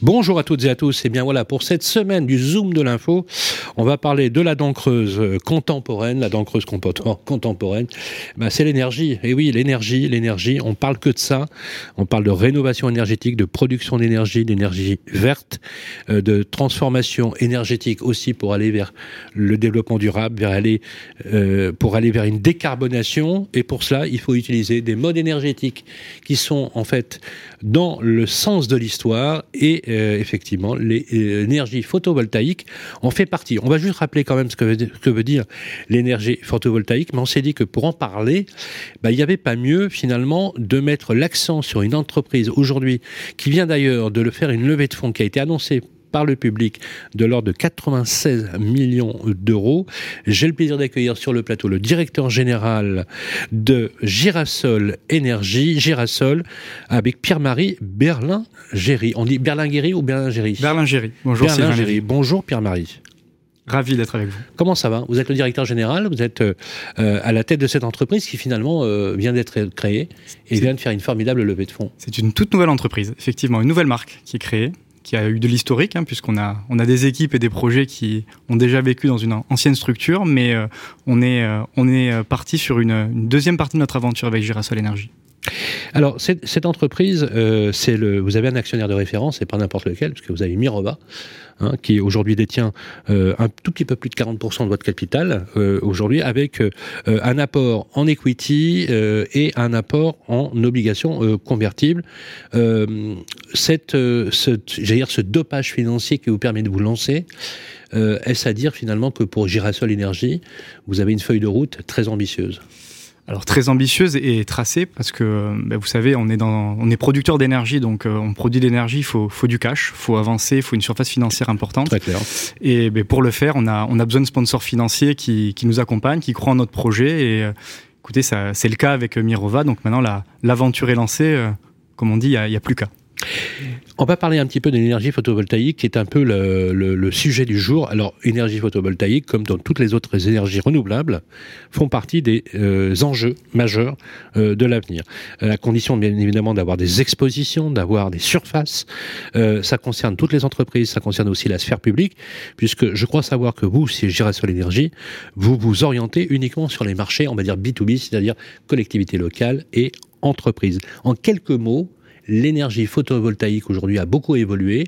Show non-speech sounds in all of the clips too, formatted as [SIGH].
Bonjour à toutes et à tous. Et bien voilà, pour cette semaine du Zoom de l'info, on va parler de la dent creuse euh, contemporaine, la dent creuse contemporaine. Ben, c'est l'énergie. Et oui, l'énergie, l'énergie. On parle que de ça. On parle de rénovation énergétique, de production d'énergie, d'énergie verte, euh, de transformation énergétique aussi pour aller vers le développement durable, euh, pour aller vers une décarbonation. Et pour cela, il faut utiliser des modes énergétiques qui sont en fait dans le sens de l'histoire et euh, effectivement l'énergie photovoltaïque en fait partie. On va juste rappeler quand même ce que veut, dire l'énergie photovoltaïque, mais on s'est dit que pour en parler, bah, il n'y avait pas mieux finalement de mettre l'accent sur une entreprise aujourd'hui qui vient d'ailleurs de le faire une levée de fonds qui a été annoncée par le public de l'ordre de 96 millions d'euros. J'ai le plaisir d'accueillir sur le plateau le directeur général de Girasol Énergie, Girasol, avec Pierre-Marie Berlin-Géry. On dit Berlin-Géry ou Berlin-Géry? Berlin-Géry. Bonjour Berlin-Géry. Bonjour Pierre-Marie. Ravi d'être avec vous. Comment ça va? Vous êtes le directeur général, vous êtes euh, à la tête de cette entreprise qui finalement euh, vient d'être créée et vient de faire une formidable levée de fonds. C'est une toute nouvelle entreprise, effectivement, une nouvelle marque qui est créée qui a eu de l'historique, hein, puisqu'on a, on a des équipes et des projets qui ont déjà vécu dans une ancienne structure, mais euh, on est, euh, on est euh, parti sur une, une, deuxième partie de notre aventure avec Girasol Énergie. Alors, cette, entreprise, euh, c'est le, vous avez un actionnaire de référence, et pas n'importe lequel, parce que vous avez Mirova, hein, qui aujourd'hui détient euh, un tout petit peu plus de 40% de votre capital, euh, aujourd'hui, avec un apport en equity et un apport en obligations convertibles. cette, ce, dire, ce dopage financier qui vous permet de vous lancer, est-ce à dire finalement que pour Girasol Énergie, vous avez une feuille de route très ambitieuse? Alors très ambitieuse et tracée parce que ben, vous savez on est dans on est producteur d'énergie donc euh, on produit de l'énergie il faut faut du cash faut avancer il faut une surface financière importante. Très clair. et ben, pour le faire on a on a besoin de sponsors financiers qui, qui nous accompagnent qui croient en notre projet. Et euh, écoutez ça c'est le cas avec Mirova. Donc maintenant la l'aventure est lancée. Euh, comme on dit il y a, y a plus qu'à on va parler un petit peu de l'énergie photovoltaïque, qui est un peu le, sujet du jour. Alors, énergie photovoltaïque, comme dans toutes les autres énergies renouvelables, font partie des euh, enjeux majeurs euh, de l'avenir. À condition, bien évidemment, d'avoir des expositions, d'avoir des surfaces. Euh, ça concerne toutes les entreprises, ça concerne aussi la sphère publique, puisque je crois savoir que vous, si Girasol Énergie, vous vous orientez uniquement sur les marchés, on va dire B2B, c'est-à-dire collectivité locale et entreprise. En quelques mots, l'énergie photovoltaïque aujourd'hui a beaucoup évolué.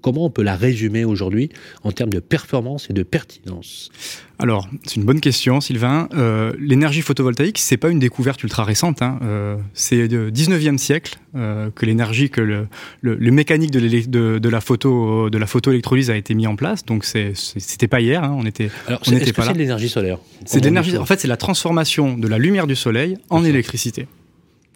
Comment on peut la résumer aujourd'hui en termes de performance et de pertinence? Alors, c'est une bonne question, Sylvain. Euh, l'énergie photovoltaïque, c'est pas une découverte ultra récente. Hein. Euh, c'est du 19e siècle euh, que l'énergie, que le, le, le mécanique de, de, de, la photo, de la photoélectrolyse a été mis en place. Donc, c'était pas hier. Hein. On était, Alors, on était pas là. C'est de l'énergie solaire? C'est l'énergie. En fait, c'est la transformation de la lumière du soleil en électricité.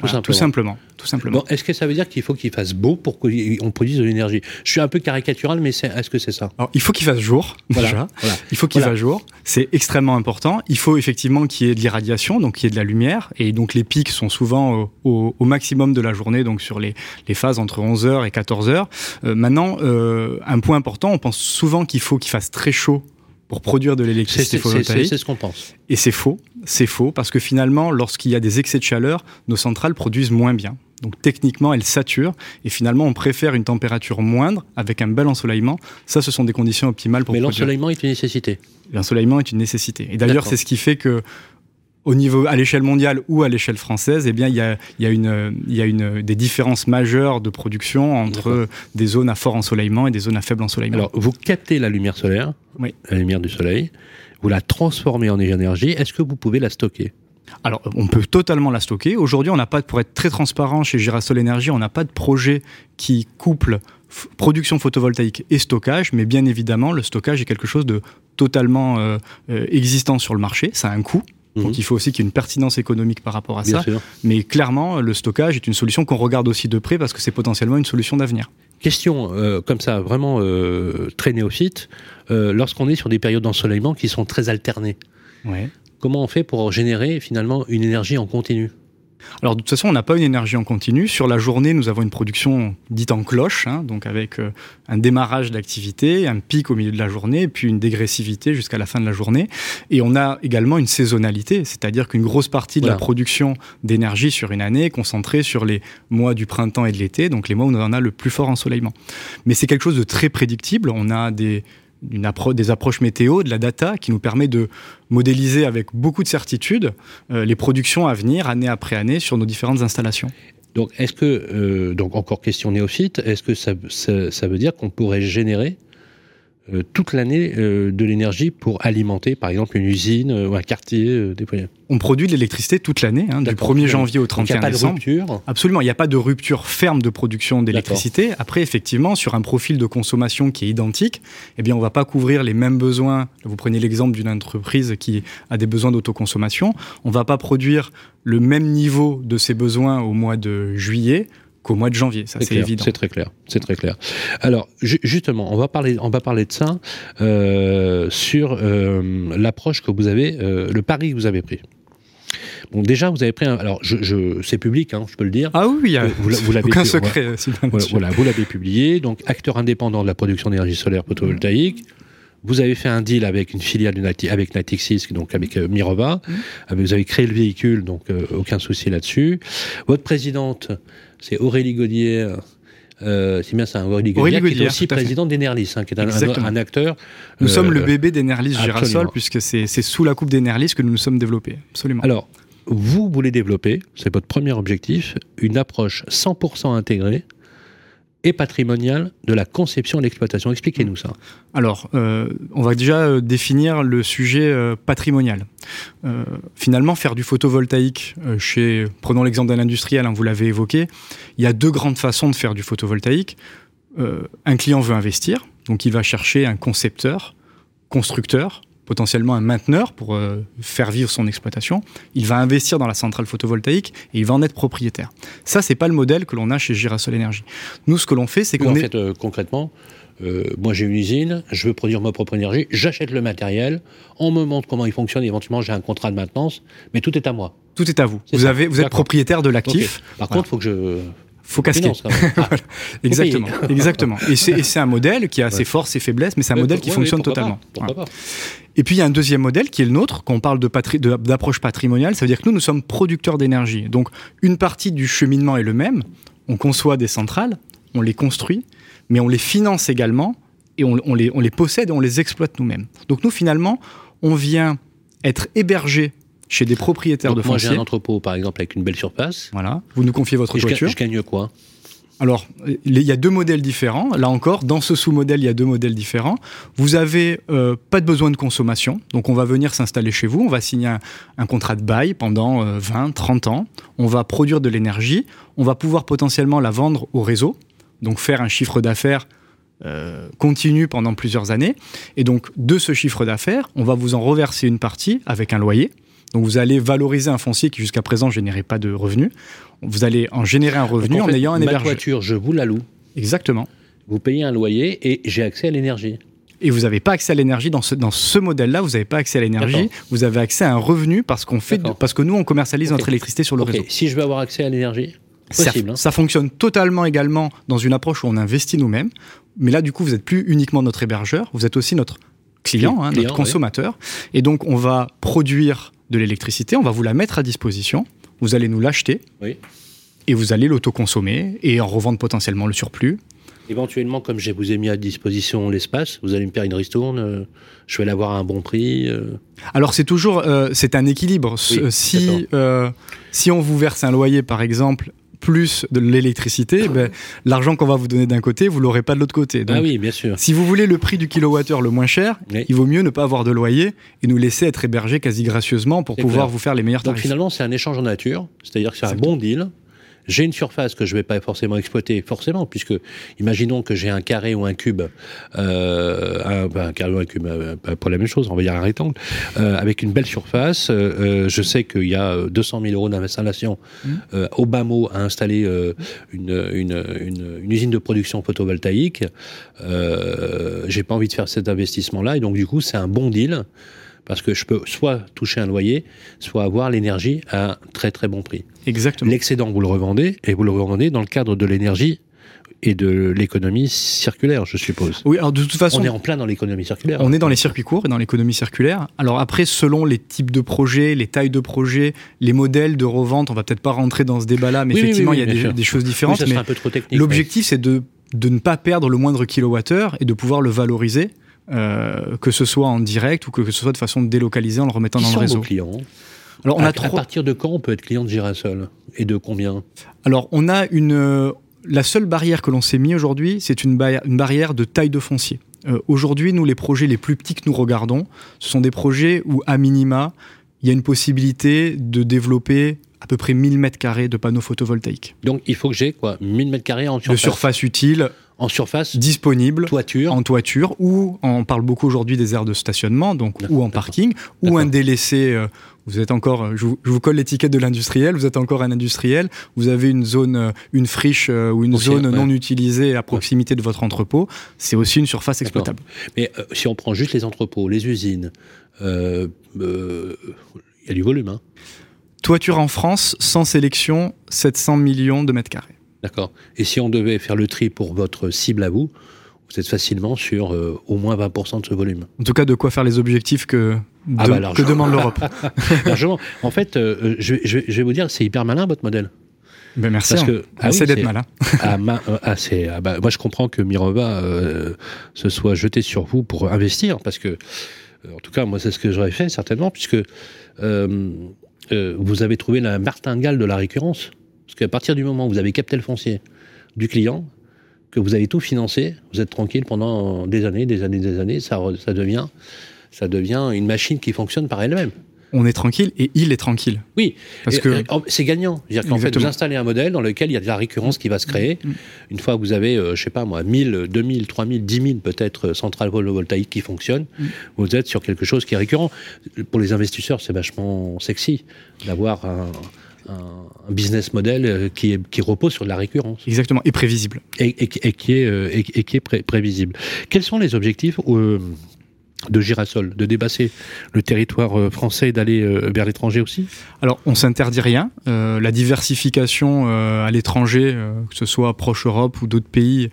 Tout, voilà, tout, simplement. Tout simplement. Bon, est-ce que ça veut dire qu'il faut qu'il fasse beau pour qu'on produise de l'énergie? Je suis un peu caricatural, mais est-ce que c'est ça? Alors, il faut qu'il fasse jour, voilà. déjà. Voilà. Il faut qu'il fasse jour. C'est extrêmement important. Il faut effectivement qu'il y ait de l'irradiation, donc qu'il y ait de la lumière. Et donc, les pics sont souvent au, au, au maximum de la journée, donc sur les, les phases entre 11h et 14h. Euh, maintenant, euh, un point important, on pense souvent qu'il faut qu'il fasse très chaud pour produire de l'électricité photovoltaïque. C'est ce qu'on pense. Et c'est faux. C'est faux parce que finalement, lorsqu'il y a des excès de chaleur, nos centrales produisent moins bien. Donc techniquement, elles saturent et finalement, on préfère une température moindre avec un bel ensoleillement. Ça, ce sont des conditions optimales pour Mais l'ensoleillement est une nécessité. L'ensoleillement est une nécessité. Et d'ailleurs, c'est ce qui fait que au niveau à l'échelle mondiale ou à l'échelle française, eh bien il y a, y a une y a une des différences majeures de production entre des zones à fort ensoleillement et des zones à faible ensoleillement. Alors vous captez la lumière solaire, oui. la lumière du soleil, vous la transformez en énergie. Est-ce que vous pouvez la stocker? Alors, on peut totalement la stocker. Aujourd'hui, on n'a pas, pour être très transparent chez Girasol Énergie, on n'a pas de projet qui couple production photovoltaïque et stockage, mais bien évidemment, le stockage est quelque chose de totalement euh, euh, existant sur le marché. Ça a un coût. Donc mmh. il faut aussi qu'il y ait une pertinence économique par rapport à Bien ça. Sûr. Mais clairement, le stockage est une solution qu'on regarde aussi de près parce que c'est potentiellement une solution d'avenir. Question euh, comme ça, vraiment euh, très néophyte, euh, lorsqu'on est sur des périodes d'ensoleillement qui sont très alternées, ouais. comment on fait pour générer finalement une énergie en continu? Alors de toute façon, on n'a pas une énergie en continu. Sur la journée, nous avons une production dite en cloche, hein, donc avec euh, un démarrage d'activité, un pic au milieu de la journée, puis une dégressivité jusqu'à la fin de la journée. Et on a également une saisonnalité, c'est-à-dire qu'une grosse partie de la production d'énergie sur une année est concentrée sur les mois du printemps et de l'été, donc les mois où on en a le plus fort ensoleillement. Mais c'est quelque chose de très prédictible. On a des des approches météo, de la data, qui nous permet de modéliser avec beaucoup de certitude euh, les productions à venir, année après année, sur nos différentes installations. Donc, est-ce que, euh, donc encore question néophyte, est-ce que ça, ça veut dire qu'on pourrait générer euh, toute l'année euh, de l'énergie pour alimenter, par exemple, une usine euh, ou un quartier déployé. On produit de l'électricité toute l'année, hein, du 1er janvier au 31 décembre. Il n'y a pas de rupture Absolument, il n'y a pas de rupture ferme de production d'électricité. Après, effectivement, sur un profil de consommation qui est identique, eh bien, on ne va pas couvrir les mêmes besoins. Vous prenez l'exemple d'une entreprise qui a des besoins d'autoconsommation. On ne va pas produire le même niveau de ses besoins au mois de juillet qu'au mois de janvier. Ça, c'est évident. C'est très clair. C'est très clair. Alors, justement, on va parler, on va parler de ça euh, sur euh, l'approche que vous avez, euh, le pari que vous avez pris. Bon, déjà, vous avez pris un. Alors, je, c'est public, hein, je peux le dire. Ah oui, vous, vous l'avez aucun secret. Voilà, voilà, vous l'avez publié. Donc, acteur indépendant de la production d'énergie solaire photovoltaïque. Vous avez fait un deal avec une filiale Nati, avec Natixis, donc avec Mirova. Mmh. Vous avez créé le véhicule, donc aucun souci là-dessus. Votre présidente c'est Aurélie Gaudier. Euh, c'est bien ça, Aurélie qui est aussi président d'Enerlis, hein, qui est un, acteur. Nous sommes le euh, bébé d'Enerlis Girasol, puisque c'est sous la coupe d'Enerlis que nous nous sommes développés. Absolument. Alors, vous voulez développer, c'est votre premier objectif, une approche 100% intégrée et patrimonial de la conception et l'exploitation. Expliquez-nous ça. Alors, euh, on va déjà euh, définir le sujet euh, patrimonial. finalement, faire du photovoltaïque chez, prenons l'exemple d'un industriel, hein, vous l'avez évoqué, il y a deux grandes façons de faire du photovoltaïque. un client veut investir, donc il va chercher un concepteur, constructeur, potentiellement un mainteneur pour euh, faire vivre son exploitation, il va investir dans la centrale photovoltaïque et il va en être propriétaire. Ça, c'est pas le modèle que l'on a chez Girasol Énergie. Nous, ce que l'on fait, c'est qu'on en est... fait, euh, concrètement, euh, moi j'ai une usine, je veux produire ma propre énergie, j'achète le matériel, on me montre comment il fonctionne, éventuellement j'ai un contrat de maintenance, mais tout est à moi. Tout est à vous. Vous, avez, vous êtes propriétaire de l'actif. Par contre, il faut que je faut casquer. [LAUGHS] Ah. exactement, exactement. Et c'est un modèle qui a ses forces, ses faiblesses, mais c'est un modèle qui fonctionne totalement. Et puis il y a un deuxième modèle qui est le nôtre, quand on parle d'approche patrimoniale, ça veut dire que nous, nous sommes producteurs d'énergie. Donc une partie du cheminement est le même. On conçoit des centrales, on les construit, mais on les finance également et on, les, on les possède et on les exploite nous-mêmes. Donc nous, finalement, on vient être hébergé chez des propriétaires de foncier. Moi, j'ai un entrepôt, par exemple, avec une belle surface. Voilà. Vous nous confiez votre voiture. Je, gagne quoi? Alors, il y a deux modèles différents. Là encore, dans ce sous-modèle, il y a deux modèles différents. Vous avez euh, pas de besoin de consommation, donc on va venir s'installer chez vous, on va signer un, contrat de bail pendant 20, euh, 30 ans, on va produire de l'énergie, on va pouvoir potentiellement la vendre au réseau, donc faire un chiffre d'affaires euh, continu pendant plusieurs années. Et donc, de ce chiffre d'affaires, on va vous en reverser une partie avec un loyer. Donc vous allez valoriser un foncier qui jusqu'à présent générait pas de revenus. Vous allez en générer un revenu en, ayant un hébergeur. Ma voiture, je vous la loue. Exactement. Vous payez un loyer et j'ai accès à l'énergie. Et vous n'avez pas accès à l'énergie dans ce, dans ce modèle-là, vous n'avez pas accès à l'énergie, vous avez accès à un revenu parce, qu'on fait, parce que nous, on commercialise notre électricité sur le réseau. Si je veux avoir accès à l'énergie Possible, ça, hein. ça, fonctionne totalement également dans une approche où on investit nous-mêmes. Mais là, du coup, vous n'êtes plus uniquement notre hébergeur, vous êtes aussi notre client, hein, notre consommateur. Et donc, on va produire de l'électricité, on va vous la mettre à disposition, vous allez nous l'acheter, et vous allez l'autoconsommer et en revendre potentiellement le surplus. Éventuellement, comme je vous ai mis à disposition l'espace, vous allez me faire une ristourne, euh, je vais l'avoir à un bon prix. Euh. Alors c'est toujours, euh, c'est un équilibre. si, si on vous verse un loyer, par exemple, plus de l'électricité, ben, l'argent qu'on va vous donner d'un côté, vous l'aurez pas de l'autre côté. ah oui, bien sûr. Si vous voulez le prix du kilowattheure le moins cher, il vaut mieux ne pas avoir de loyer et nous laisser être hébergés quasi gracieusement pour pouvoir vous faire les meilleurs tarifs. Donc finalement, c'est un échange en nature, c'est-à-dire que c'est un bon deal j'ai une surface que je ne vais pas forcément exploiter, forcément, puisque imaginons que j'ai un carré ou un cube, euh, un, un, carré ou un cube, euh, pas la même chose, on va dire un rectangle, euh, avec une belle surface. Euh, je sais qu'il y a 200 000 euros d'installation mmh. au bas mot à installer une, une, une, une, usine de production photovoltaïque. j'ai pas envie de faire cet investissement-là, et donc du coup, c'est un bon deal parce que je peux soit toucher un loyer, soit avoir l'énergie à un très très bon prix. Exactement. L'excédent, vous le revendez, et vous le revendez dans le cadre de l'énergie et de l'économie circulaire, je suppose. Oui, alors de toute façon. On est en plein dans l'économie circulaire. On est dans les circuits courts et dans l'économie circulaire. Alors après, selon les types de projets, les tailles de projets, les modèles de revente, on va peut-être pas rentrer dans ce débat-là, mais effectivement, il y a des, choses différentes. mais l'objectif, c'est de, de ne pas perdre le moindre kilowattheure et de pouvoir le valoriser. Euh, que ce soit en direct ou que, ce soit de façon délocalisée en le remettant dans le réseau. Vos clients alors, on a à partir de quand on peut être client de Girasol Et de combien? Alors, on a une, la seule barrière que l'on s'est mis aujourd'hui, c'est une, barrière de taille de foncier. Euh, aujourd'hui, nous, les projets les plus petits que nous regardons, ce sont des projets où, à minima, il y a une possibilité de développer à peu près 1000 mètres carrés de panneaux photovoltaïques. Donc, il faut que j'ai quoi 1000 mètres carrés en surface De surface utile en surface disponible toiture. en toiture ou on parle beaucoup aujourd'hui des aires de stationnement donc ou en parking ou un délaissé euh, vous êtes encore euh, je vous, colle l'étiquette de l'industriel vous êtes encore un industriel vous avez une zone euh, une friche ou une zone non utilisée à proximité de votre entrepôt c'est aussi une surface exploitable mais si on prend juste les entrepôts les usines il y a du volume hein. Toiture en France, sans sélection, 700 millions de mètres carrés. D'accord. Et si on devait faire le tri pour votre cible à vous, vous êtes facilement sur euh, au moins 20% de ce volume. En tout cas, de quoi faire les objectifs que, ah bah, que demande l'Europe. [LAUGHS] En fait, euh, je, vais vous dire, c'est hyper malin votre modèle. Ben merci. Parce que ah d'être malin. [LAUGHS] ah, ah bah, moi, je comprends que Mirova euh, se soit jeté sur vous pour investir, parce que, en tout cas, moi, c'est ce que j'aurais fait certainement, puisque vous avez trouvé la martingale de la récurrence. Parce qu'à partir du moment où vous avez capté le foncier du client, que vous avez tout financé, vous êtes tranquille pendant des années, des années, des années, ça, ça, devient, ça devient une machine qui fonctionne par elle-même. On est tranquille et il est tranquille. Oui, parce que c'est gagnant. C'est-à-dire qu'en fait, vous installez un modèle dans lequel il y a de la récurrence qui va se créer. Mm, mm. Une fois que vous avez, je euh, je sais pas moi, 1000, 2000, 3000, 10 000 peut-être euh, centrales photovoltaïques qui fonctionnent, mm. vous êtes sur quelque chose qui est récurrent. Pour les investisseurs, c'est vachement sexy d'avoir un, un, business model euh, qui, qui, repose sur de la récurrence. Exactement, et prévisible. Et, qui est, euh, et, qui est prévisible. Quels sont les objectifs euh, de Girasol, de dépasser le territoire français et d'aller vers l'étranger aussi? Alors, on s'interdit rien. la diversification à l'étranger, que ce soit proche Europe ou d'autres pays,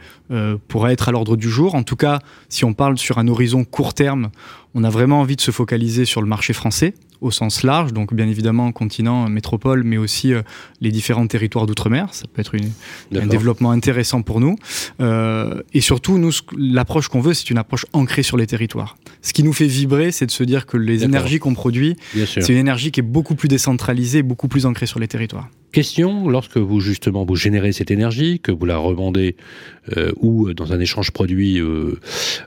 pourrait être à l'ordre du jour. En tout cas, si on parle sur un horizon court terme, on a vraiment envie de se focaliser sur le marché français au sens large, donc bien évidemment continent, métropole, mais aussi euh, les différents territoires d'outre-mer. Ça peut être une, un développement intéressant pour nous. Euh, et surtout, nous, l'approche qu'on veut, c'est une approche ancrée sur les territoires. Ce qui nous fait vibrer, c'est de se dire que les énergies qu'on produit, c'est une énergie qui est beaucoup plus décentralisée, beaucoup plus ancrée sur les territoires. Question, lorsque vous justement vous générez cette énergie, que vous la revendez euh, ou dans un échange produit euh,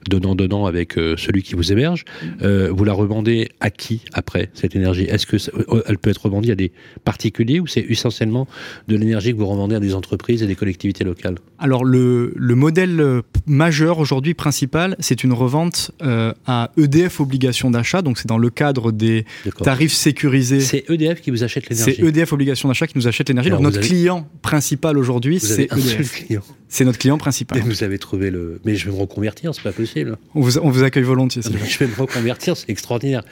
donnant-donnant avec euh, celui qui vous héberge, vous la revendez à qui après cette énergie? Est-ce que elle peut être revendue à des particuliers ou c'est essentiellement de l'énergie que vous revendez à des entreprises et des collectivités locales? Alors le, le, modèle majeur aujourd'hui principal, c'est une revente à EDF obligation d'achat, donc c'est dans le cadre des tarifs sécurisés. C'est EDF qui vous achète l'énergie. C'est EDF obligation d'achat qui nous achète achète l'énergie. Donc notre client principal aujourd'hui, c'est. C'est notre client principal. Et vous avez trouvé le. Mais je vais me reconvertir, c'est pas possible. On vous, on vous accueille volontiers. [LAUGHS] je vais me reconvertir, c'est extraordinaire.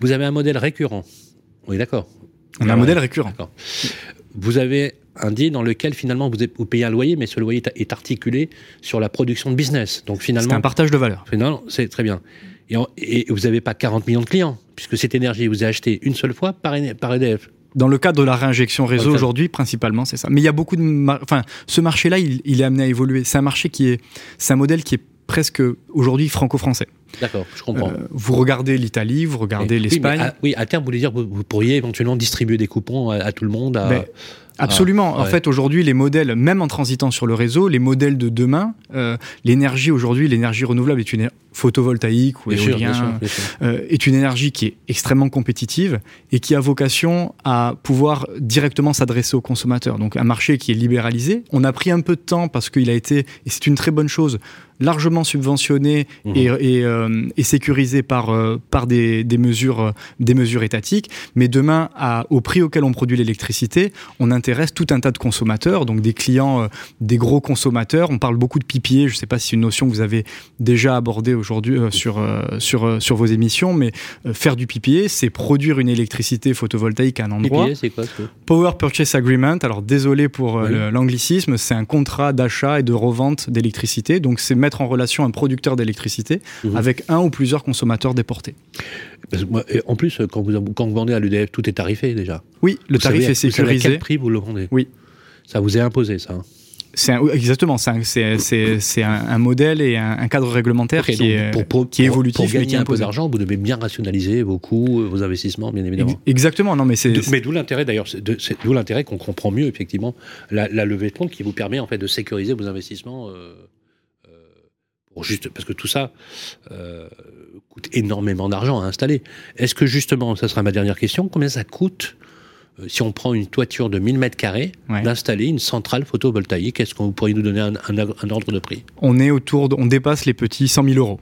Vous avez un modèle récurrent. Oui, d'accord. On a un modèle récurrent. Vous avez un deal dans lequel finalement vous, payez un loyer, mais ce loyer est articulé sur la production de business. Donc finalement. C'est un partage de valeur. Finalement, c'est très bien. Et, et vous n'avez pas 40 millions de clients, puisque cette énergie vous est achetée une seule fois par, par EDF. Dans le cadre de la réinjection réseau aujourd'hui, principalement, c'est ça. Mais il y a beaucoup de, enfin, ce marché-là, il, est amené à évoluer. C'est un marché qui est, c'est un modèle qui est presque aujourd'hui franco-français. D'accord, je comprends. Euh, vous regardez l'Italie, vous regardez l'Espagne. Oui, à, terme, vous voulez dire que vous, pourriez éventuellement distribuer des coupons à, tout le monde. À... Absolument. Ah, en fait, aujourd'hui, les modèles, même en transitant sur le réseau, les modèles de demain, euh, l'énergie aujourd'hui, l'énergie renouvelable est une photovoltaïque ou éolien, euh, est une énergie qui est extrêmement compétitive et qui a vocation à pouvoir directement s'adresser aux consommateurs. Donc un marché qui est libéralisé. On a pris un peu de temps parce qu'il a été, et c'est une très bonne chose, largement subventionné mmh. et, euh, et, sécurisé par, euh, par des, des, mesures, des mesures étatiques. Mais demain, à, au prix auquel on produit l'électricité, on intègre intéresse tout un tas de consommateurs, donc des clients, euh, des gros consommateurs. On parle beaucoup de PPA, je ne sais pas si c'est une notion que vous avez déjà abordée aujourd'hui euh, sur, sur, sur vos émissions, mais faire du PPA, c'est produire une électricité photovoltaïque à un endroit. PPA, c'est quoi Power Purchase Agreement, alors désolé pour l'anglicisme, c'est un contrat d'achat et de revente d'électricité, donc c'est mettre en relation un producteur d'électricité mhm. avec un ou plusieurs consommateurs déportés. En plus, quand vous, quand vous vendez à l'EDF, tout est tarifé déjà. Oui, le tarif est sécurisé. à quel prix vous le vendez Oui. Ça vous est imposé, ça hein c'est exactement, c'est un, un, modèle et un, cadre réglementaire qui, est, qui est évolutif. Pour gagner un peu d'argent, vous devez bien rationaliser beaucoup vos investissements, bien évidemment. Exactement, non, mais c'est. Mais d'où l'intérêt d'ailleurs, d'où l'intérêt qu'on comprend mieux effectivement la, levée de fonds qui vous permet en fait de sécuriser vos investissements. Euh, euh, juste parce que tout ça euh, coûte énormément d'argent à installer. Est-ce que justement, ça sera ma dernière question, combien ça coûte euh, si on prend une toiture de 1000 mètres carrés, d'installer une centrale photovoltaïque, est-ce que vous pourriez nous donner un, ordre de prix? On est autour, on dépasse les petits 100 000 euros.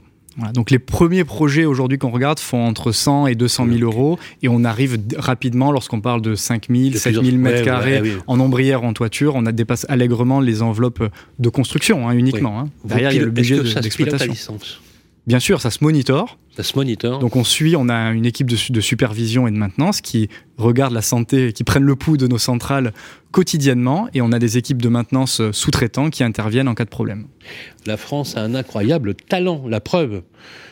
donc les premiers projets aujourd'hui qu'on regarde font entre 100 et 200 000 euros et on arrive rapidement lorsqu'on parle de 5 000, 7 000 mètres carrés ah en ombrière, en toiture, on a dépasse allègrement les enveloppes de construction hein, uniquement. Hein. Derrière, il y a le budget d'exploitation. Bien sûr, ça se monitore. Donc on suit, on a une équipe de, supervision et de maintenance qui regarde la santé, qui prennent le pouls de nos centrales quotidiennement et on a des équipes de maintenance sous-traitants qui interviennent en cas de problème. La France a un incroyable talent, la preuve,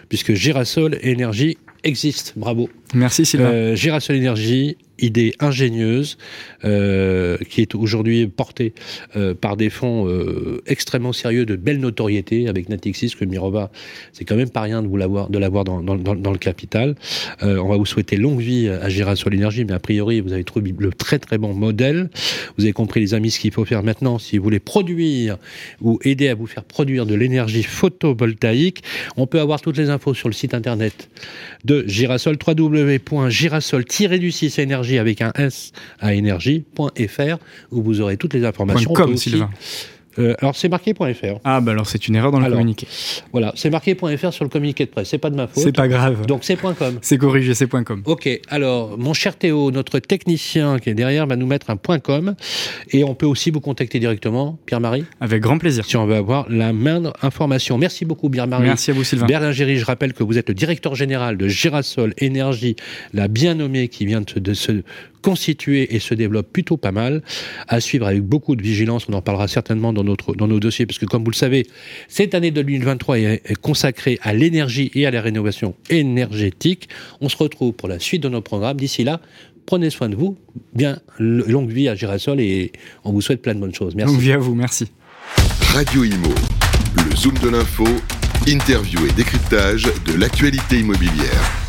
puisque Girasol Énergie existe. Bravo. Merci Sylvain. Euh, Girasol Énergie idée ingénieuse euh, qui est aujourd'hui portée euh, par des fonds euh, extrêmement sérieux de belle notoriété avec Natixis que Mirova c'est quand même pas rien de vous l'avoir de l'avoir dans, le capital. On va vous souhaiter longue vie à Girasol Énergie mais a priori vous avez trouvé le très très bon modèle. Vous avez compris les amis ce qu'il faut faire maintenant. Si vous voulez produire ou aider à vous faire produire de l'énergie photovoltaïque on peut avoir toutes les infos sur le site internet de Girasol www.girasol-du6 énergie avec un S à énergie.fr où vous aurez toutes les informations. Comme Sylvain. Euh, alors c'est marqué.fr. Ah bah alors c'est une erreur dans le communiqué. Voilà, c'est marqué.fr sur le communiqué de presse, c'est pas de ma faute. C'est pas grave. Donc c'est .com. C'est corrigé, c'est .com. Ok, alors mon cher Théo, notre technicien qui est derrière va nous mettre un .com et on peut aussi vous contacter directement, Pierre-Marie Avec grand plaisir. Si on veut avoir la moindre information. Merci beaucoup Pierre-Marie. Merci à vous Sylvain. Berlingéry, je rappelle que vous êtes le directeur général de Girasol Énergie, la bien nommée qui vient de se constitué et se développe plutôt pas mal, à suivre avec beaucoup de vigilance. On en parlera certainement dans, notre, dans nos dossiers, parce que comme vous le savez, cette année 2023 est, consacrée à l'énergie et à la rénovation énergétique. On se retrouve pour la suite de nos programmes. D'ici là, prenez soin de vous. Bien, longue vie à Girasol et on vous souhaite plein de bonnes choses. Merci. Longue vie à vous, merci. Radio Imo, le zoom de l'info, interview et décryptage de l'actualité immobilière.